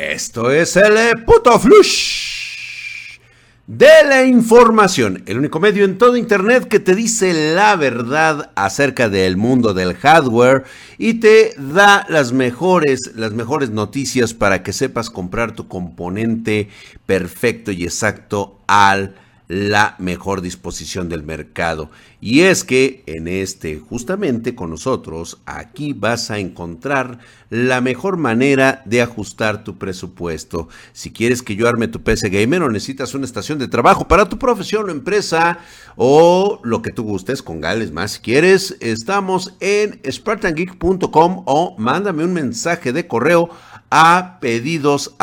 Esto es el puto flush de la información, el único medio en todo internet que te dice la verdad acerca del mundo del hardware y te da las mejores las mejores noticias para que sepas comprar tu componente perfecto y exacto al la mejor disposición del mercado. Y es que en este, justamente con nosotros, aquí vas a encontrar la mejor manera de ajustar tu presupuesto. Si quieres que yo arme tu PC Gamer o necesitas una estación de trabajo para tu profesión o empresa o lo que tú gustes con Gales más, si quieres, estamos en spartangeek.com o mándame un mensaje de correo a pedidos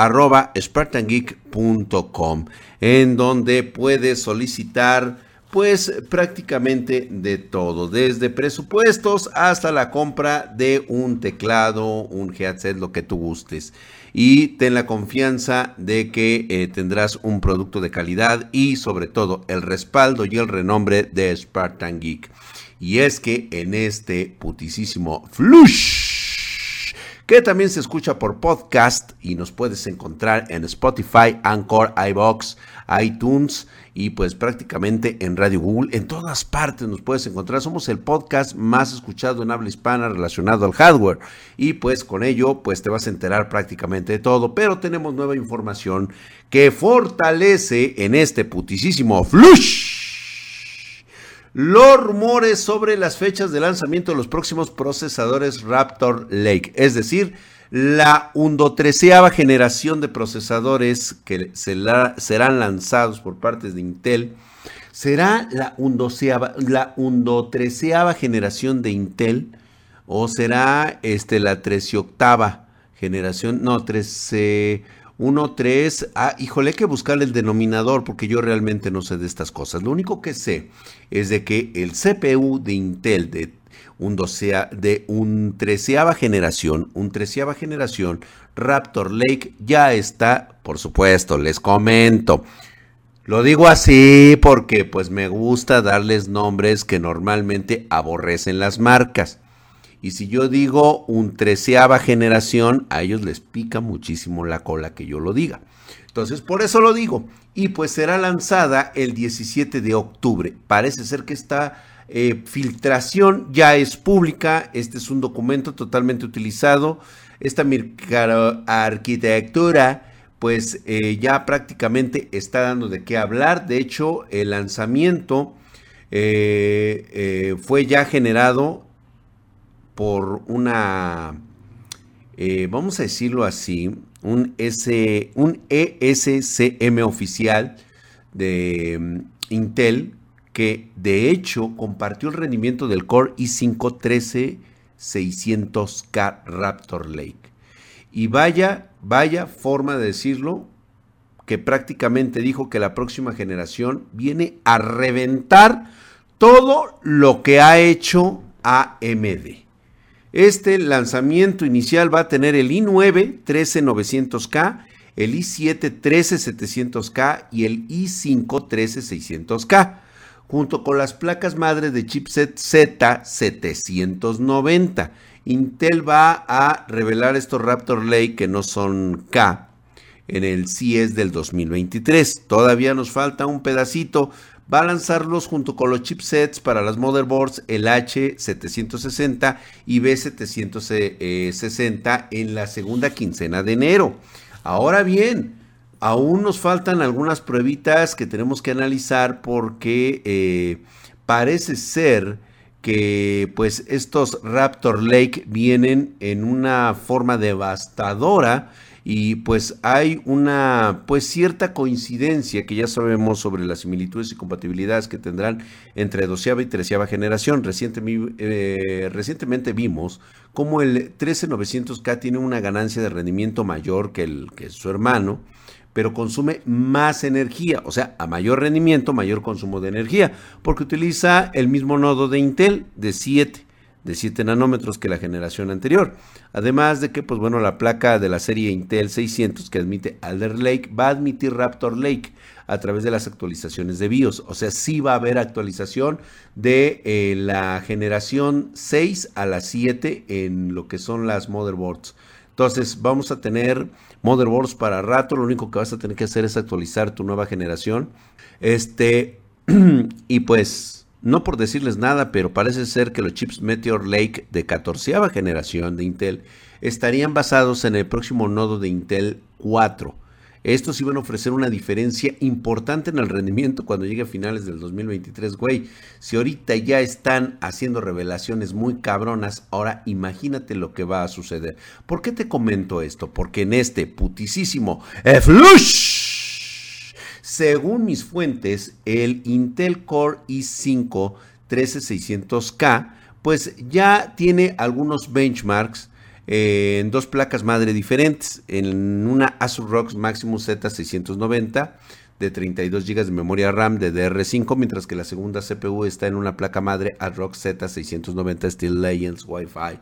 en donde puedes solicitar pues prácticamente de todo, desde presupuestos hasta la compra de un teclado, un headset, lo que tú gustes. Y ten la confianza de que eh, tendrás un producto de calidad y sobre todo el respaldo y el renombre de Spartan Geek. Y es que en este putisísimo flush que también se escucha por podcast y nos puedes encontrar en Spotify, Anchor, iBox, iTunes y pues prácticamente en Radio Google. En todas partes nos puedes encontrar. Somos el podcast más escuchado en habla hispana relacionado al hardware y pues con ello pues te vas a enterar prácticamente de todo. Pero tenemos nueva información que fortalece en este putisísimo flush los rumores sobre las fechas de lanzamiento de los próximos procesadores Raptor Lake, es decir, la undotreceava generación de procesadores que serán lanzados por parte de Intel. ¿Será la undoceava, la generación de Intel? ¿O será este, la treceoctava generación? No, trece... 1, 3. Ah, híjole, hay que buscar el denominador porque yo realmente no sé de estas cosas. Lo único que sé es de que el CPU de Intel de un, docea, de un treceava generación, un treceava generación, Raptor Lake ya está, por supuesto, les comento. Lo digo así porque pues me gusta darles nombres que normalmente aborrecen las marcas. Y si yo digo un treceava generación, a ellos les pica muchísimo la cola que yo lo diga. Entonces, por eso lo digo. Y pues será lanzada el 17 de octubre. Parece ser que esta eh, filtración ya es pública. Este es un documento totalmente utilizado. Esta arquitectura pues eh, ya prácticamente está dando de qué hablar. De hecho, el lanzamiento eh, fue ya generado por una, eh, vamos a decirlo así, un, S, un ESCM oficial de mm, Intel que de hecho compartió el rendimiento del Core i5 13600K Raptor Lake. Y vaya, vaya forma de decirlo, que prácticamente dijo que la próxima generación viene a reventar todo lo que ha hecho AMD. Este lanzamiento inicial va a tener el i9 13900K, el i7 13700K y el i5 13600K, junto con las placas madres de chipset Z790. Intel va a revelar estos Raptor Lake que no son K en el CIES del 2023. Todavía nos falta un pedacito va a lanzarlos junto con los chipsets para las motherboards el H760 y B760 en la segunda quincena de enero. Ahora bien, aún nos faltan algunas pruebitas que tenemos que analizar porque eh, parece ser que pues estos Raptor Lake vienen en una forma devastadora y pues hay una pues cierta coincidencia que ya sabemos sobre las similitudes y compatibilidades que tendrán entre doceava y treceava generación. Eh, recientemente vimos cómo el 13900K tiene una ganancia de rendimiento mayor que, el, que su hermano, pero consume más energía, o sea, a mayor rendimiento, mayor consumo de energía, porque utiliza el mismo nodo de Intel de 7 de 7 nanómetros que la generación anterior. Además de que, pues bueno, la placa de la serie Intel 600 que admite Alder Lake va a admitir Raptor Lake a través de las actualizaciones de BIOS. O sea, sí va a haber actualización de eh, la generación 6 a la 7 en lo que son las motherboards Entonces vamos a tener motherboards para rato. Lo único que vas a tener que hacer es actualizar tu nueva generación. Este, y pues, no por decirles nada, pero parece ser que los chips Meteor Lake de 14 generación de Intel estarían basados en el próximo nodo de Intel 4. Estos iban a ofrecer una diferencia importante en el rendimiento cuando llegue a finales del 2023. Güey, si ahorita ya están haciendo revelaciones muy cabronas, ahora imagínate lo que va a suceder. ¿Por qué te comento esto? Porque en este putisísimo Flush, según mis fuentes, el Intel Core i5 13600K, pues ya tiene algunos benchmarks en dos placas madre diferentes, en una Asus ROG Maximus Z690 de 32 GB de memoria RAM de DR5, mientras que la segunda CPU está en una placa madre ASRock Z690 Steel Legends Wi-Fi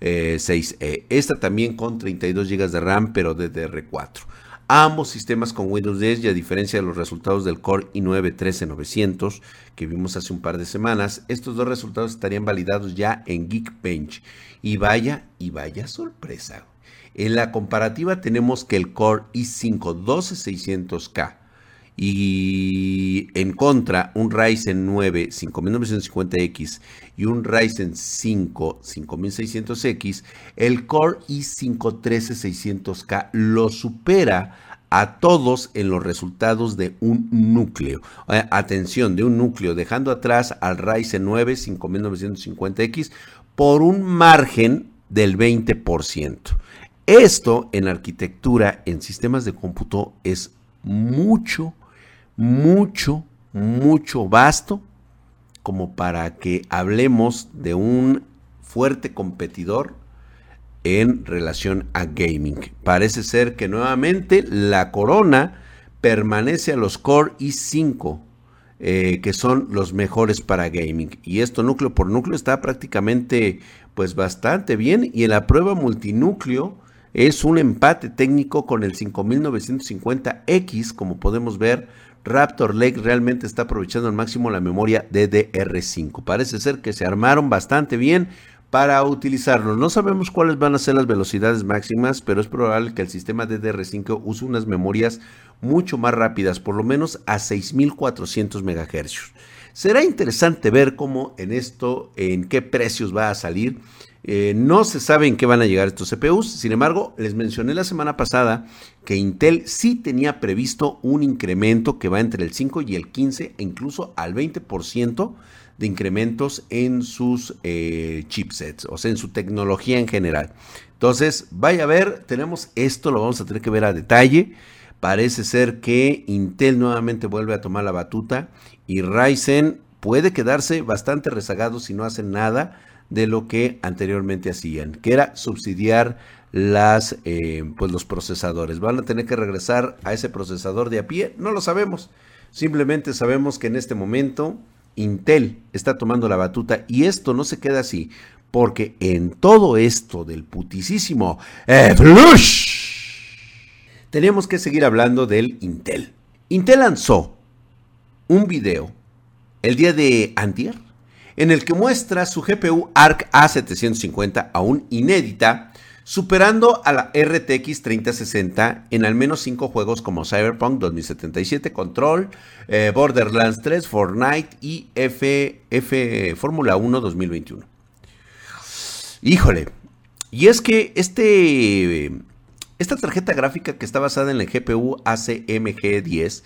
6E. Eh, Esta también con 32 GB de RAM, pero de DR4. Ambos sistemas con Windows 10 y a diferencia de los resultados del Core i9 13900 que vimos hace un par de semanas, estos dos resultados estarían validados ya en Geekbench. Y vaya, y vaya sorpresa. En la comparativa tenemos que el Core i5 12600K y en contra un Ryzen 9 5950X y un Ryzen 5 5600X, el Core i5 13600K lo supera a todos en los resultados de un núcleo. Eh, atención, de un núcleo, dejando atrás al Ryzen 9 5950X por un margen del 20%. Esto en arquitectura, en sistemas de cómputo, es mucho, mucho, mucho vasto como para que hablemos de un fuerte competidor en relación a gaming. Parece ser que nuevamente la corona permanece a los Core i5, eh, que son los mejores para gaming. Y esto núcleo por núcleo está prácticamente pues bastante bien. Y en la prueba multinúcleo es un empate técnico con el 5950X, como podemos ver Raptor Lake realmente está aprovechando al máximo la memoria DDR5. Parece ser que se armaron bastante bien para utilizarlo. No sabemos cuáles van a ser las velocidades máximas, pero es probable que el sistema DDR5 use unas memorias mucho más rápidas, por lo menos a 6400 MHz. Será interesante ver cómo en esto, en qué precios va a salir eh, no se sabe en qué van a llegar estos CPUs. Sin embargo, les mencioné la semana pasada que Intel sí tenía previsto un incremento que va entre el 5 y el 15 e incluso al 20% de incrementos en sus eh, chipsets, o sea, en su tecnología en general. Entonces, vaya a ver, tenemos esto, lo vamos a tener que ver a detalle. Parece ser que Intel nuevamente vuelve a tomar la batuta y Ryzen puede quedarse bastante rezagado si no hacen nada de lo que anteriormente hacían, que era subsidiar las, eh, pues los procesadores. ¿Van a tener que regresar a ese procesador de a pie? No lo sabemos. Simplemente sabemos que en este momento Intel está tomando la batuta y esto no se queda así, porque en todo esto del putisísimo Flush, tenemos que seguir hablando del Intel. Intel lanzó un video el día de antier en el que muestra su GPU ARC A750 aún inédita, superando a la RTX 3060 en al menos 5 juegos como Cyberpunk 2077, Control, eh, Borderlands 3, Fortnite y F, Fórmula 1 2021. Híjole, y es que este, esta tarjeta gráfica que está basada en el GPU ACMG10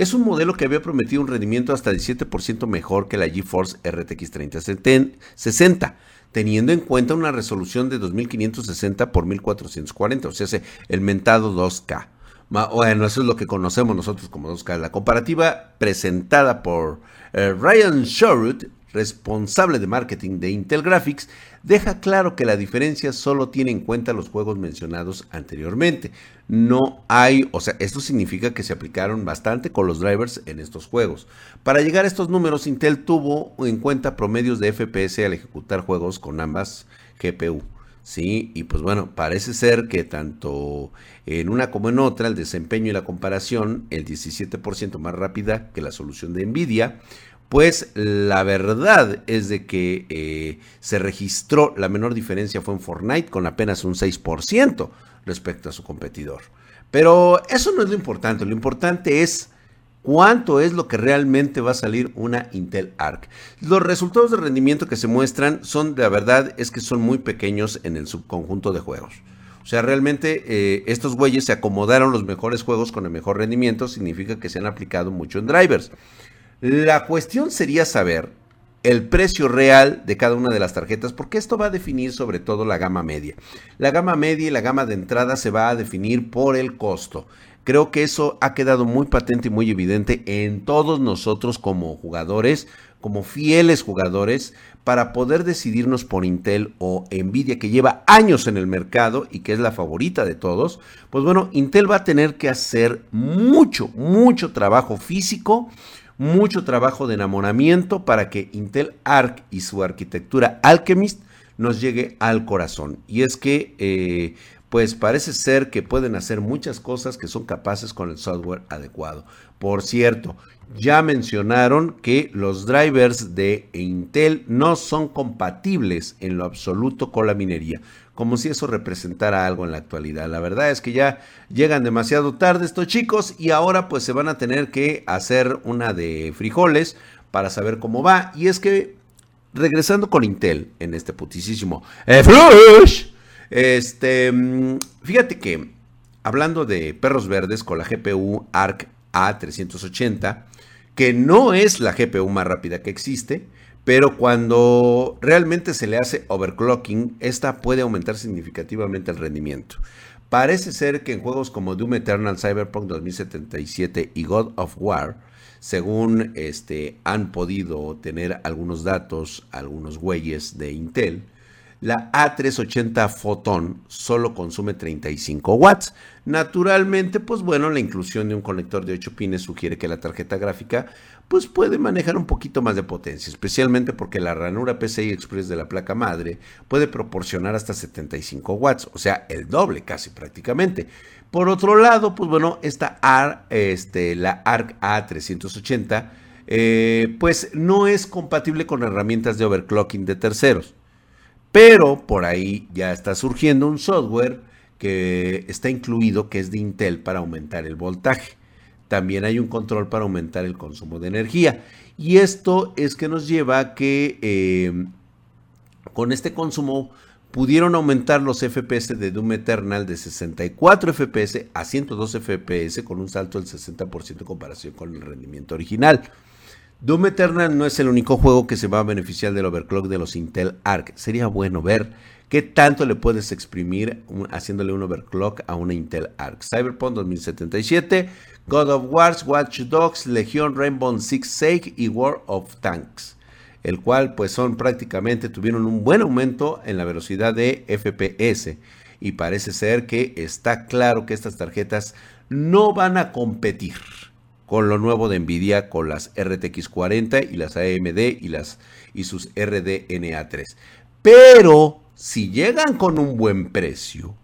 es un modelo que había prometido un rendimiento hasta 17% mejor que la GeForce RTX 3060, teniendo en cuenta una resolución de 2560 x 1440, o sea, el mentado 2K. Bueno, eso es lo que conocemos nosotros como 2K. La comparativa presentada por eh, Ryan Sherwood responsable de marketing de Intel Graphics, deja claro que la diferencia solo tiene en cuenta los juegos mencionados anteriormente. No hay, o sea, esto significa que se aplicaron bastante con los drivers en estos juegos. Para llegar a estos números, Intel tuvo en cuenta promedios de FPS al ejecutar juegos con ambas GPU. Sí, y pues bueno, parece ser que tanto en una como en otra, el desempeño y la comparación, el 17% más rápida que la solución de Nvidia, pues la verdad es de que eh, se registró, la menor diferencia fue en Fortnite con apenas un 6% respecto a su competidor. Pero eso no es lo importante, lo importante es cuánto es lo que realmente va a salir una Intel Arc. Los resultados de rendimiento que se muestran son, la verdad, es que son muy pequeños en el subconjunto de juegos. O sea, realmente eh, estos güeyes se acomodaron los mejores juegos con el mejor rendimiento, significa que se han aplicado mucho en drivers. La cuestión sería saber el precio real de cada una de las tarjetas, porque esto va a definir sobre todo la gama media. La gama media y la gama de entrada se va a definir por el costo. Creo que eso ha quedado muy patente y muy evidente en todos nosotros como jugadores, como fieles jugadores, para poder decidirnos por Intel o Nvidia, que lleva años en el mercado y que es la favorita de todos. Pues bueno, Intel va a tener que hacer mucho, mucho trabajo físico mucho trabajo de enamoramiento para que Intel Arc y su arquitectura Alchemist nos llegue al corazón. Y es que, eh, pues parece ser que pueden hacer muchas cosas que son capaces con el software adecuado. Por cierto, ya mencionaron que los drivers de Intel no son compatibles en lo absoluto con la minería como si eso representara algo en la actualidad. La verdad es que ya llegan demasiado tarde estos chicos y ahora pues se van a tener que hacer una de frijoles para saber cómo va. Y es que regresando con Intel en este putisísimo eh, Flush, este, mm, fíjate que hablando de perros verdes con la GPU ARC A380, que no es la GPU más rápida que existe, pero cuando realmente se le hace overclocking, esta puede aumentar significativamente el rendimiento. Parece ser que en juegos como Doom Eternal, Cyberpunk 2077 y God of War, según este, han podido tener algunos datos, algunos güeyes de Intel, la A380 Photon solo consume 35 watts. Naturalmente, pues bueno, la inclusión de un conector de 8 pines sugiere que la tarjeta gráfica pues puede manejar un poquito más de potencia, especialmente porque la ranura PCI Express de la placa madre puede proporcionar hasta 75 watts, o sea, el doble casi prácticamente. Por otro lado, pues bueno, esta este, la ARC A380, eh, pues no es compatible con herramientas de overclocking de terceros. Pero por ahí ya está surgiendo un software que está incluido que es de Intel para aumentar el voltaje también hay un control para aumentar el consumo de energía. Y esto es que nos lleva a que eh, con este consumo pudieron aumentar los FPS de Doom Eternal de 64 FPS a 102 FPS con un salto del 60% en comparación con el rendimiento original. Doom Eternal no es el único juego que se va a beneficiar del overclock de los Intel Arc. Sería bueno ver qué tanto le puedes exprimir haciéndole un overclock a una Intel Arc. Cyberpunk 2077 God of Wars, Watch Dogs, Legion, Rainbow Six Siege y War of Tanks, el cual pues son prácticamente tuvieron un buen aumento en la velocidad de FPS y parece ser que está claro que estas tarjetas no van a competir con lo nuevo de Nvidia con las RTX 40 y las AMD y las y sus RDNA3. Pero si llegan con un buen precio,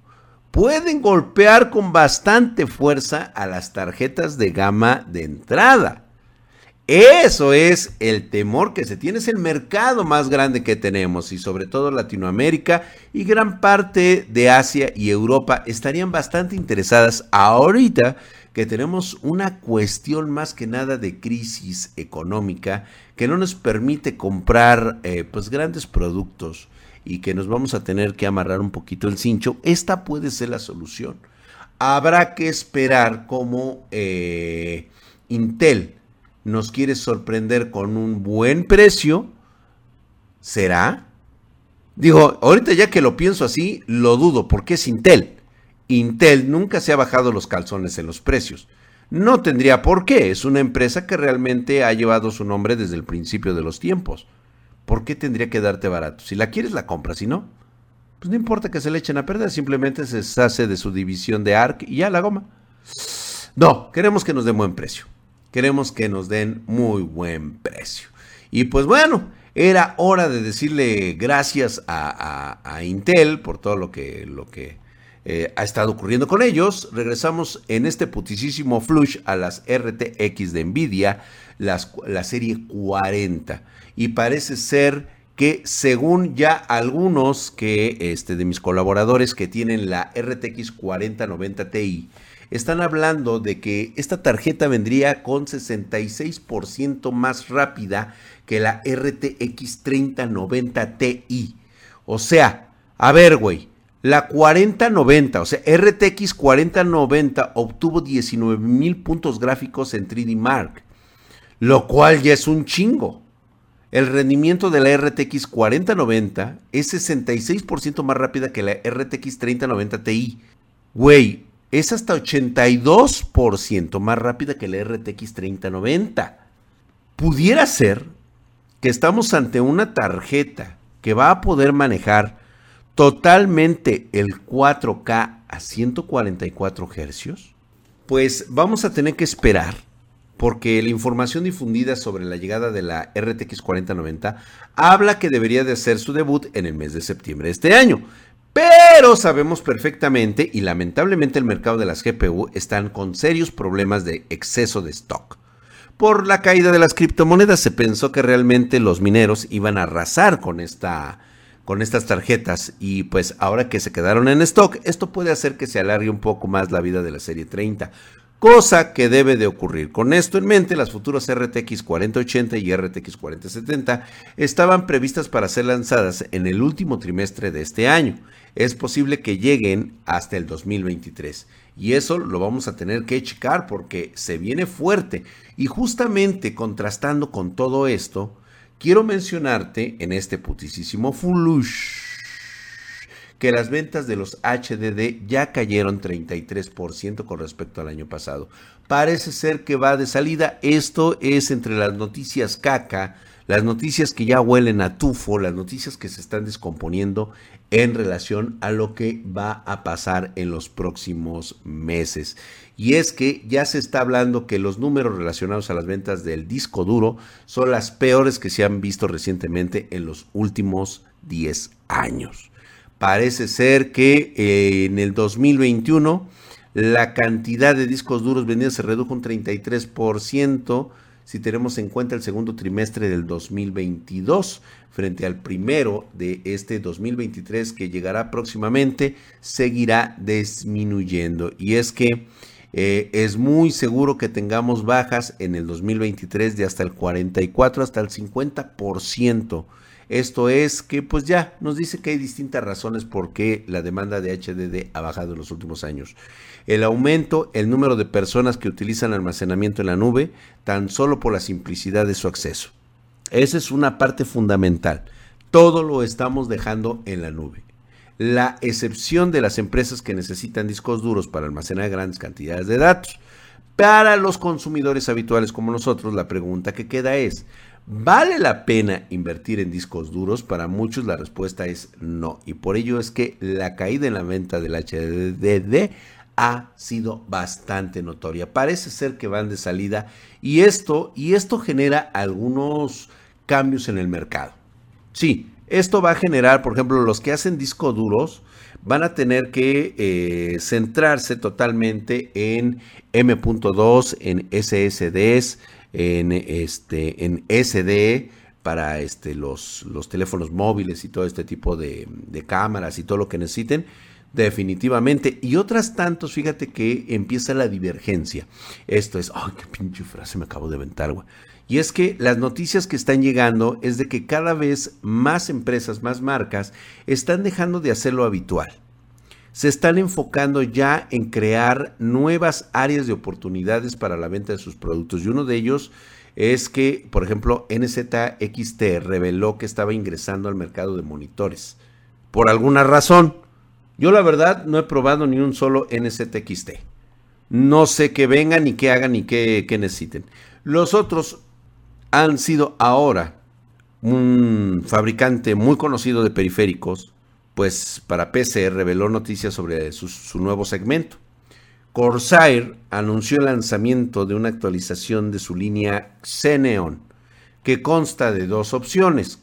pueden golpear con bastante fuerza a las tarjetas de gama de entrada. Eso es el temor que se tiene, es el mercado más grande que tenemos y sobre todo Latinoamérica y gran parte de Asia y Europa estarían bastante interesadas ahorita que tenemos una cuestión más que nada de crisis económica que no nos permite comprar eh, pues grandes productos y que nos vamos a tener que amarrar un poquito el cincho, esta puede ser la solución. Habrá que esperar cómo eh, Intel nos quiere sorprender con un buen precio. ¿Será? Digo, ahorita ya que lo pienso así, lo dudo, porque es Intel. Intel nunca se ha bajado los calzones en los precios. No tendría por qué, es una empresa que realmente ha llevado su nombre desde el principio de los tiempos. ¿por qué tendría que darte barato? Si la quieres, la compras, si no, pues no importa que se le echen a perder, simplemente se deshace de su división de ARC y ya la goma. No, queremos que nos den buen precio. Queremos que nos den muy buen precio. Y pues bueno, era hora de decirle gracias a, Intel por todo lo que, lo que eh, ha estado ocurriendo con ellos. Regresamos en este putisísimo flush a las RTX de Nvidia, las, la serie 40. Y parece ser que según ya algunos que, este, de mis colaboradores que tienen la RTX 4090 Ti, están hablando de que esta tarjeta vendría con 66% más rápida que la RTX 3090 Ti. O sea, a ver, güey, la 4090, o sea, RTX 4090 obtuvo 19 mil puntos gráficos en 3D Mark, lo cual ya es un chingo. El rendimiento de la RTX 4090 es 66% más rápida que la RTX 3090 Ti. Güey, es hasta 82% más rápida que la RTX 3090. Pudiera ser que estamos ante una tarjeta que va a poder manejar totalmente el 4K a 144 Hz. Pues vamos a tener que esperar porque la información difundida sobre la llegada de la RTX 4090 habla que debería de hacer su debut en el mes de septiembre de este año. Pero sabemos perfectamente y lamentablemente el mercado de las GPU están con serios problemas de exceso de stock. Por la caída de las criptomonedas se pensó que realmente los mineros iban a arrasar con esta con estas tarjetas y pues ahora que se quedaron en stock, esto puede hacer que se alargue un poco más la vida de la serie 30 cosa que debe de ocurrir. Con esto en mente, las futuras RTX 4080 y RTX 4070 estaban previstas para ser lanzadas en el último trimestre de este año. Es posible que lleguen hasta el 2023. Y eso lo vamos a tener que checar porque se viene fuerte. Y justamente contrastando con todo esto, quiero mencionarte en este putisísimo flush que las ventas de los HDD ya cayeron 33% con respecto al año pasado. Parece ser que va de salida. Esto es entre las noticias caca, las noticias que ya huelen a tufo, las noticias que se están descomponiendo en relación a lo que va a pasar en los próximos meses. Y es que ya se está hablando que los números relacionados a las ventas del disco duro son las peores que se han visto recientemente en los últimos 10 años. Parece ser que eh, en el 2021 la cantidad de discos duros vendidos se redujo un 33% si tenemos en cuenta el segundo trimestre del 2022 frente al primero de este 2023 que llegará próximamente, seguirá disminuyendo. Y es que eh, es muy seguro que tengamos bajas en el 2023 de hasta el 44 hasta el 50% esto es que pues ya nos dice que hay distintas razones por qué la demanda de HDD ha bajado en los últimos años. El aumento, el número de personas que utilizan almacenamiento en la nube, tan solo por la simplicidad de su acceso. Esa es una parte fundamental. Todo lo estamos dejando en la nube. La excepción de las empresas que necesitan discos duros para almacenar grandes cantidades de datos. Para los consumidores habituales como nosotros, la pregunta que queda es, ¿Vale la pena invertir en discos duros? Para muchos la respuesta es no. Y por ello es que la caída en la venta del HDD ha sido bastante notoria. Parece ser que van de salida y esto, y esto genera algunos cambios en el mercado. Sí, esto va a generar, por ejemplo, los que hacen discos duros van a tener que eh, centrarse totalmente en M.2, en SSDs, en, este, en SD para este, los, los teléfonos móviles y todo este tipo de, cámaras y todo lo que necesiten. Definitivamente. Y otras tantos, fíjate que empieza la divergencia. Esto es, ay, qué pinche frase me acabo de aventar, güey. Y es que las noticias que están llegando es de que cada vez más empresas, más marcas, están dejando de hacer lo habitual se están enfocando ya en crear nuevas áreas de oportunidades para la venta de sus productos. Y uno de ellos es que, por ejemplo, NZXT reveló que estaba ingresando al mercado de monitores. Por alguna razón. Yo la verdad no he probado ni un solo NZXT. No sé qué vengan, ni qué hagan, ni qué, qué necesiten. Los otros han sido ahora un fabricante muy conocido de periféricos pues para PC reveló noticias sobre su, nuevo segmento. Corsair anunció el lanzamiento de una actualización de su línea Xeneon, que consta de dos opciones.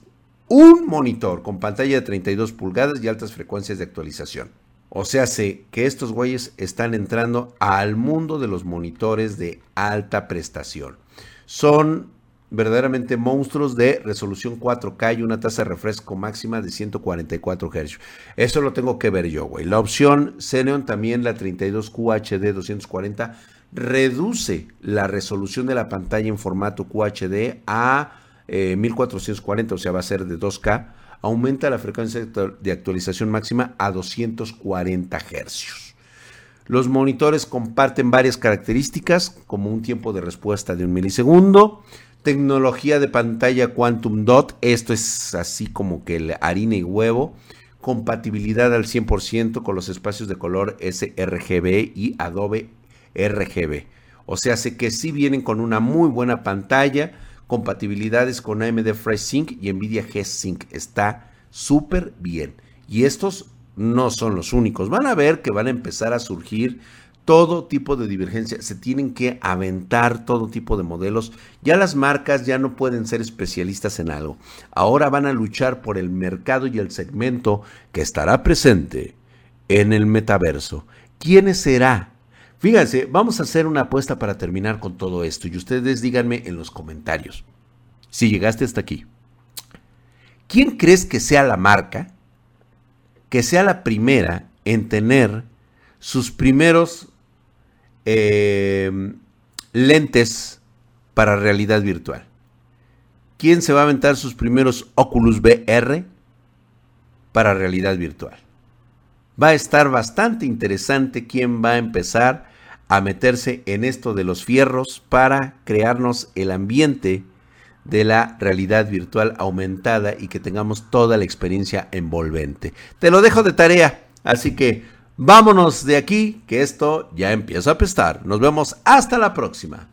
Un monitor con pantalla de 32 pulgadas y altas frecuencias de actualización. O sea, sé que estos güeyes están entrando al mundo de los monitores de alta prestación. Son verdaderamente monstruos de resolución 4K y una tasa de refresco máxima de 144 Hz. Eso lo tengo que ver yo, güey. La opción Xenon también, la 32QHD 240, reduce la resolución de la pantalla en formato QHD a 1440, eh, o sea, va a ser de 2K. Aumenta la frecuencia de actualización máxima a 240 Hz. Los monitores comparten varias características, como un tiempo de respuesta de un milisegundo, Tecnología de pantalla Quantum Dot. Esto es así como que el harina y huevo. Compatibilidad al 100% con los espacios de color sRGB y Adobe RGB. O sea, sé que sí vienen con una muy buena pantalla. Compatibilidades con AMD FreshSync y NVIDIA G-Sync. Está súper bien. Y estos no son los únicos. Van a ver que van a empezar a surgir todo tipo de divergencia, se tienen que aventar todo tipo de modelos. Ya las marcas ya no pueden ser especialistas en algo. Ahora van a luchar por el mercado y el segmento que estará presente en el metaverso. ¿Quién será? Fíjense, vamos a hacer una apuesta para terminar con todo esto y ustedes díganme en los comentarios si llegaste hasta aquí. ¿Quién crees que sea la marca que sea la primera en tener sus primeros Em, lentes para realidad virtual. ¿Quién se va a aventar sus primeros Oculus VR para realidad virtual? Va a estar bastante interesante quién va a empezar a meterse en esto de los fierros para crearnos el ambiente de la realidad virtual aumentada y que tengamos toda la experiencia envolvente. Te lo dejo de tarea, así que Vámonos de aquí, que esto ya empieza a apestar. Nos vemos hasta la próxima.